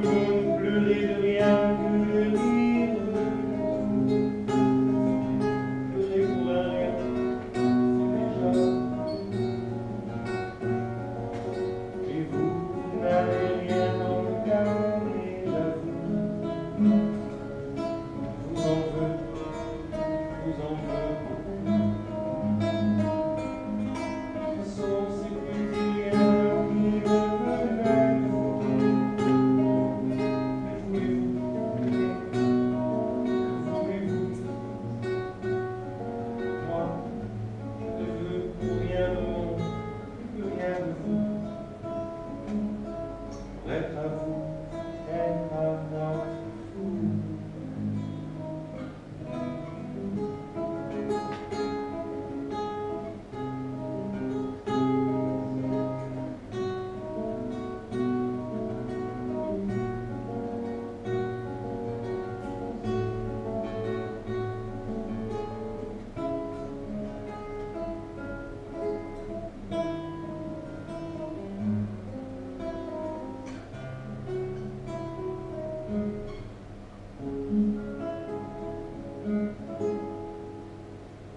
will Bleibt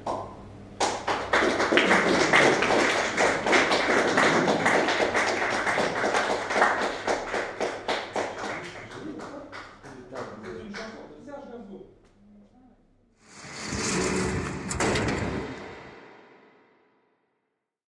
あっ。